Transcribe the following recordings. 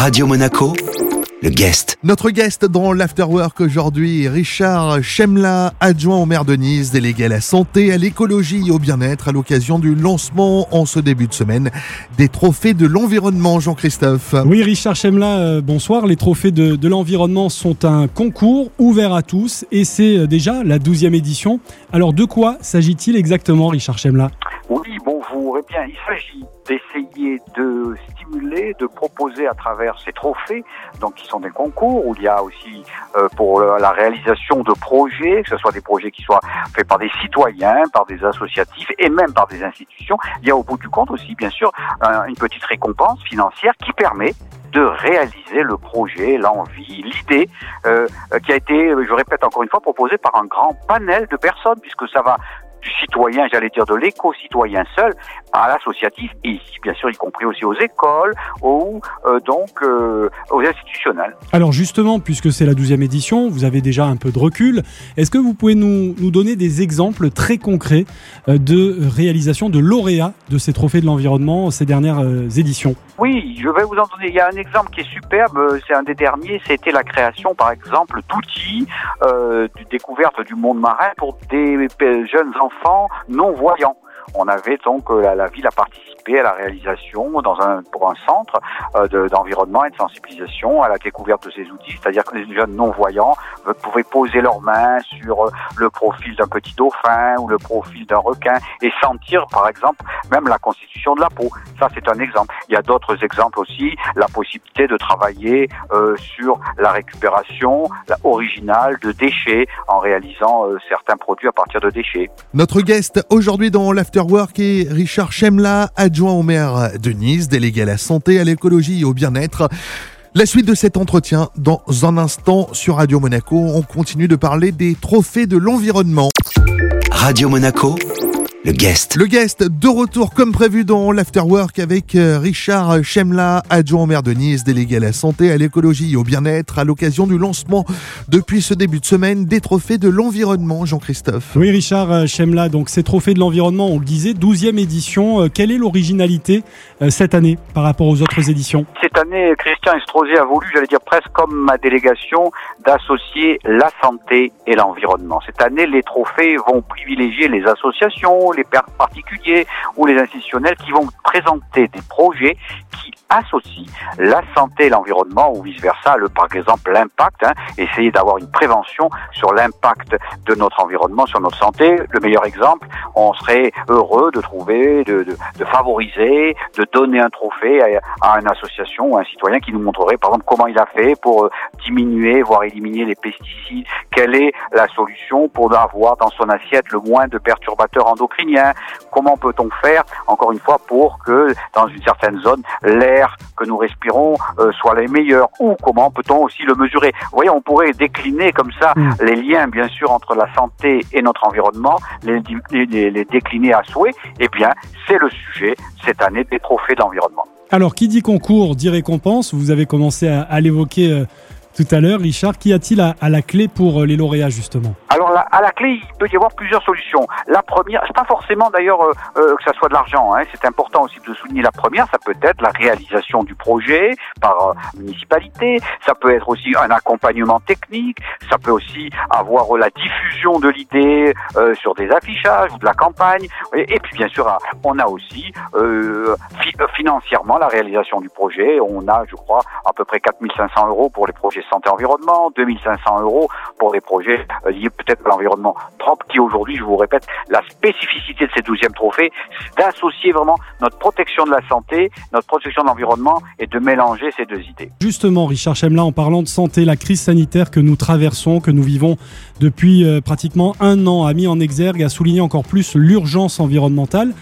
Radio Monaco, le guest. Notre guest dans l'Afterwork aujourd'hui, Richard Chemla, adjoint au maire de Nice, délégué à la santé, à l'écologie et au bien-être à l'occasion du lancement en ce début de semaine des trophées de l'environnement, Jean-Christophe. Oui, Richard Chemla, euh, bonsoir. Les trophées de, de l'environnement sont un concours ouvert à tous et c'est euh, déjà la douzième édition. Alors de quoi s'agit-il exactement, Richard Chemla? Eh bien, il s'agit d'essayer de stimuler, de proposer à travers ces trophées, donc qui sont des concours où il y a aussi euh, pour la réalisation de projets, que ce soit des projets qui soient faits par des citoyens, par des associatifs et même par des institutions, il y a au bout du compte aussi, bien sûr, un- une petite récompense financière qui permet de réaliser le projet, l'envie, l'idée euh, qui a été, je répète encore une fois, proposée par un grand panel de personnes, puisque ça va du citoyen, j'allais dire de l'éco-citoyen seul, à l'associatif, et ici, bien sûr, y compris aussi aux écoles, ou euh, donc euh, aux institutionnels. Alors justement, puisque c'est la douzième édition, vous avez déjà un peu de recul. Est-ce que vous pouvez nous, nous donner des exemples très concrets euh, de réalisation de lauréats de ces trophées de l'environnement ces dernières euh, éditions? Oui, je vais vous en donner. Il y a un exemple qui est superbe, euh, c'est un des derniers, c'était la création, par exemple, d'outils euh, de découverte du monde marin pour des jeunes enfants non-voyants. On avait donc euh, la, la ville a participé à la réalisation dans un pour un centre euh, de- d'environnement et de sensibilisation à la découverte de ces outils, c'est-à-dire que les jeunes non-voyants euh, pouvaient poser leurs mains sur euh, le profil d'un petit dauphin ou le profil d'un requin et sentir, par exemple, même la constitution de la peau. Ça, c'est un exemple. Il y a d'autres exemples aussi, la possibilité de travailler euh, sur la récupération originale de déchets en réalisant euh, certains produits à partir de déchets. Notre guest aujourd'hui dans est Richard Chemla, adjoint au maire de Nice, délégué à la santé, à l'écologie et au bien-être. La suite de cet entretien dans un instant sur Radio Monaco. On continue de parler des trophées de l'environnement. Radio Monaco, le guest. Le guest de retour comme prévu dans l'Afterwork avec euh, Richard Chemla, adjoint au maire de Nice, délégué à la santé, à l'écologie et au bien-être à l'occasion du lancement depuis ce début de semaine des trophées de l'environnement, Jean-Christophe. Oui, Richard euh, Chemla, donc ces trophées de l'environnement, on le disait, douzième édition. Euh, Quelle est l'originalité cette année par rapport aux autres éditions? Année, Christian Estrosi a voulu, j'allais dire presque comme ma délégation, d'associer la santé et l'environnement. Cette année, les trophées vont privilégier les associations, les particuliers ou les institutionnels qui vont présenter des projets qui associent la santé et l'environnement ou vice-versa, par exemple l'impact, hein, essayer d'avoir une prévention sur l'impact de notre environnement, sur notre santé. Le meilleur exemple, on serait heureux de trouver, de favoriser, de donner un trophée à, à une association ou un citoyen qui nous montrerait par exemple comment il a fait pour euh, diminuer, voire éliminer les pesticides, quelle est la solution pour avoir dans son assiette le moins de perturbateurs endocriniens, comment peut-on faire, encore une fois, pour que dans une certaine zone, l'air que nous respirons euh, soit les meilleurs, ou comment peut-on aussi le mesurer? Vous voyez, on pourrait décliner comme ça Mm. les liens, bien sûr, entre la santé et notre environnement, les- les décliner à souhait. Eh bien, c'est le sujet cette année des trophées d'environnement. Alors, qui dit concours dit récompense. Vous avez commencé à, l'évoquer euh, tout à l'heure, Richard. Qu'y a-t-il à, la clé pour euh, les lauréats, justement? Alors à la clé, il peut y avoir plusieurs solutions. La première, c'est pas forcément d'ailleurs euh, euh, que ça soit de l'argent. Hein, c'est important aussi de souligner la première. Ça peut être la réalisation du projet par municipalité. Ça peut être aussi un accompagnement technique. Ça peut aussi avoir la diffusion de l'idée sur des affichages ou de la campagne. Et, puis bien sûr, ah, on a aussi fi- financièrement la réalisation du projet. On a, je crois, à peu près 4500 euros pour les projets santé-environnement, 2500 euros pour des projets euh, liés peut-être à l'environnement propre, qui aujourd'hui, je vous répète, la spécificité de ces 12e trophées, c'est d'associer vraiment notre protection de la santé, notre protection de l'environnement et de mélanger ces deux idées. Justement, Richard Chemla, en parlant de santé, la crise sanitaire que nous traversons, que nous vivons depuis euh, pratiquement un an, a mis en exergue, a souligné encore plus l'urgence environnementale.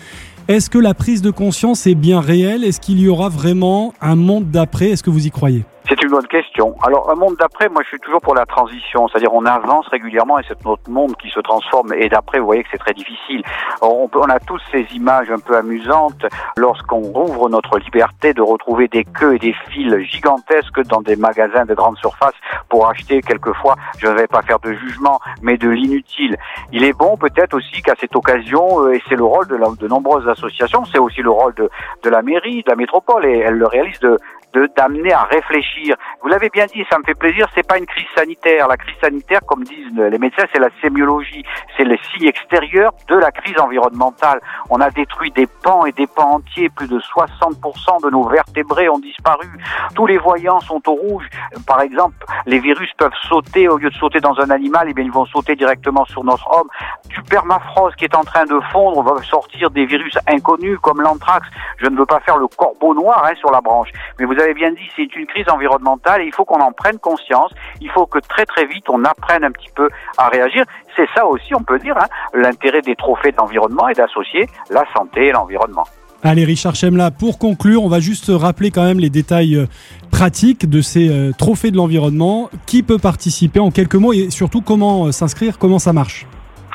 Est-ce que la prise de conscience est bien réelle? Est-ce qu'il y aura vraiment un monde d'après? Est-ce que vous y croyez? Une bonne question. Alors, un monde d'après, moi, je suis toujours pour la transition. C'est-à-dire, on avance régulièrement et c'est notre monde qui se transforme. Et d'après, vous voyez que c'est très difficile. On, a tous ces images un peu amusantes lorsqu'on rouvre notre liberté de retrouver des queues et des files gigantesques dans des magasins de grande surface pour acheter quelquefois, je ne vais pas faire de jugement, mais de l'inutile. Il est bon peut-être aussi qu'à cette occasion, euh, et c'est le rôle de nombreuses associations, c'est aussi le rôle de, de la mairie, de la métropole, et elle le réalise, de de d'amener à réfléchir. Vous l'avez bien dit, ça me fait plaisir, c'est pas une crise sanitaire. La crise sanitaire, comme disent les médecins, c'est la sémiologie, c'est les signes extérieurs de la crise environnementale. On a détruit des pans et des pans entiers, plus de 60% de nos vertébrés ont disparu. Tous les voyants sont au rouge. Par exemple, les virus peuvent sauter, au lieu de sauter dans un animal, eh bien, ils vont sauter directement sur notre homme. Du permafrost qui est en train de fondre va sortir des virus inconnus comme l'anthrax. Je ne veux pas faire le corbeau noir hein, sur la branche, mais vous avez bien dit, c'est une crise environnementale et il faut qu'on en prenne conscience. Il faut que très très vite on apprenne un petit peu à réagir. C'est ça aussi, on peut dire, hein, l'intérêt des trophées d'environnement et d'associer la santé et l'environnement. Allez, Richard Chemla, pour conclure, on va juste rappeler quand même les détails euh, pratiques de ces euh, trophées de l'environnement. Qui peut participer en quelques mots et surtout comment euh, s'inscrire, comment ça marche?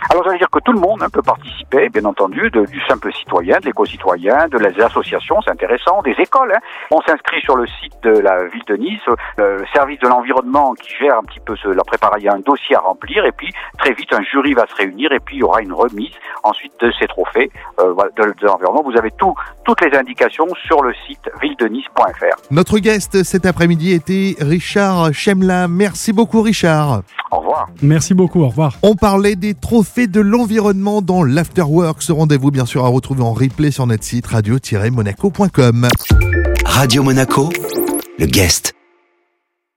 Alors, ça veut dire que tout le monde hein, peut participer, bien entendu, de, du simple citoyen, de l'éco-citoyen, de les associations, c'est intéressant, des écoles. Hein. On s'inscrit sur le site de la ville de Nice, le service de l'environnement qui gère un petit peu ce, la préparation, il y a un dossier à remplir, et puis très vite un jury va se réunir, et puis il y aura une remise ensuite de ces trophées euh, de, de l'environnement. Vous avez tout, toutes les indications sur le site villedenice.fr. Notre guest cet après-midi était Richard Chemla. Merci beaucoup Richard. Au revoir. Merci beaucoup, au revoir. On parlait des trophées de l'environnement dans l'Afterwork. Ce rendez-vous, bien sûr, à retrouver en replay sur notre site radio-monaco.com. Radio Monaco, le guest.